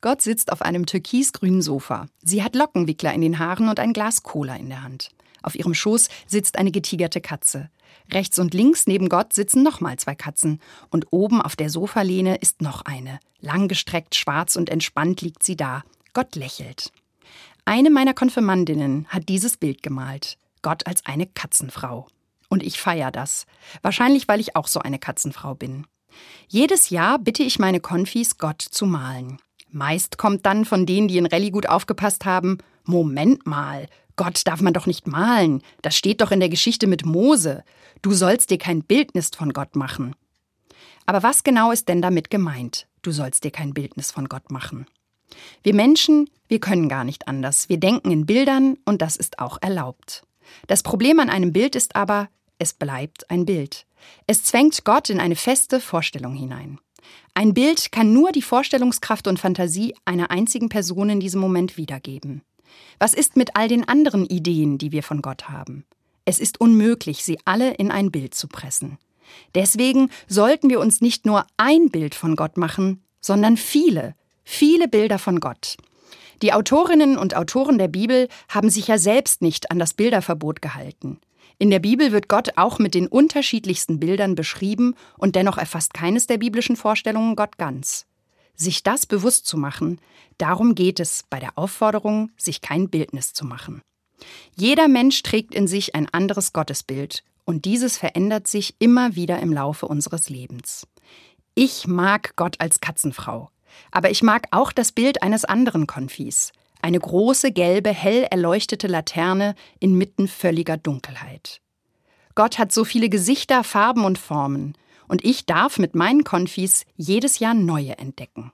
Gott sitzt auf einem türkisgrünen Sofa. Sie hat Lockenwickler in den Haaren und ein Glas Cola in der Hand. Auf ihrem Schoß sitzt eine getigerte Katze. Rechts und links neben Gott sitzen nochmal zwei Katzen. Und oben auf der Sofalehne ist noch eine. Langgestreckt, schwarz und entspannt liegt sie da. Gott lächelt. Eine meiner Konfirmandinnen hat dieses Bild gemalt. Gott als eine Katzenfrau. Und ich feiere das. Wahrscheinlich, weil ich auch so eine Katzenfrau bin. Jedes Jahr bitte ich meine Konfis, Gott zu malen. Meist kommt dann von denen, die in Rallye gut aufgepasst haben, Moment mal, Gott darf man doch nicht malen. Das steht doch in der Geschichte mit Mose. Du sollst dir kein Bildnis von Gott machen. Aber was genau ist denn damit gemeint? Du sollst dir kein Bildnis von Gott machen. Wir Menschen, wir können gar nicht anders. Wir denken in Bildern und das ist auch erlaubt. Das Problem an einem Bild ist aber, es bleibt ein Bild. Es zwängt Gott in eine feste Vorstellung hinein. Ein Bild kann nur die Vorstellungskraft und Fantasie einer einzigen Person in diesem Moment wiedergeben. Was ist mit all den anderen Ideen, die wir von Gott haben? Es ist unmöglich, sie alle in ein Bild zu pressen. Deswegen sollten wir uns nicht nur ein Bild von Gott machen, sondern viele, viele Bilder von Gott. Die Autorinnen und Autoren der Bibel haben sich ja selbst nicht an das Bilderverbot gehalten. In der Bibel wird Gott auch mit den unterschiedlichsten Bildern beschrieben und dennoch erfasst keines der biblischen Vorstellungen Gott ganz. Sich das bewusst zu machen, darum geht es bei der Aufforderung, sich kein Bildnis zu machen. Jeder Mensch trägt in sich ein anderes Gottesbild und dieses verändert sich immer wieder im Laufe unseres Lebens. Ich mag Gott als Katzenfrau, aber ich mag auch das Bild eines anderen Konfis, eine große gelbe, hell erleuchtete Laterne inmitten völliger Dunkelheit. Gott hat so viele Gesichter, Farben und Formen, und ich darf mit meinen Konfis jedes Jahr neue entdecken.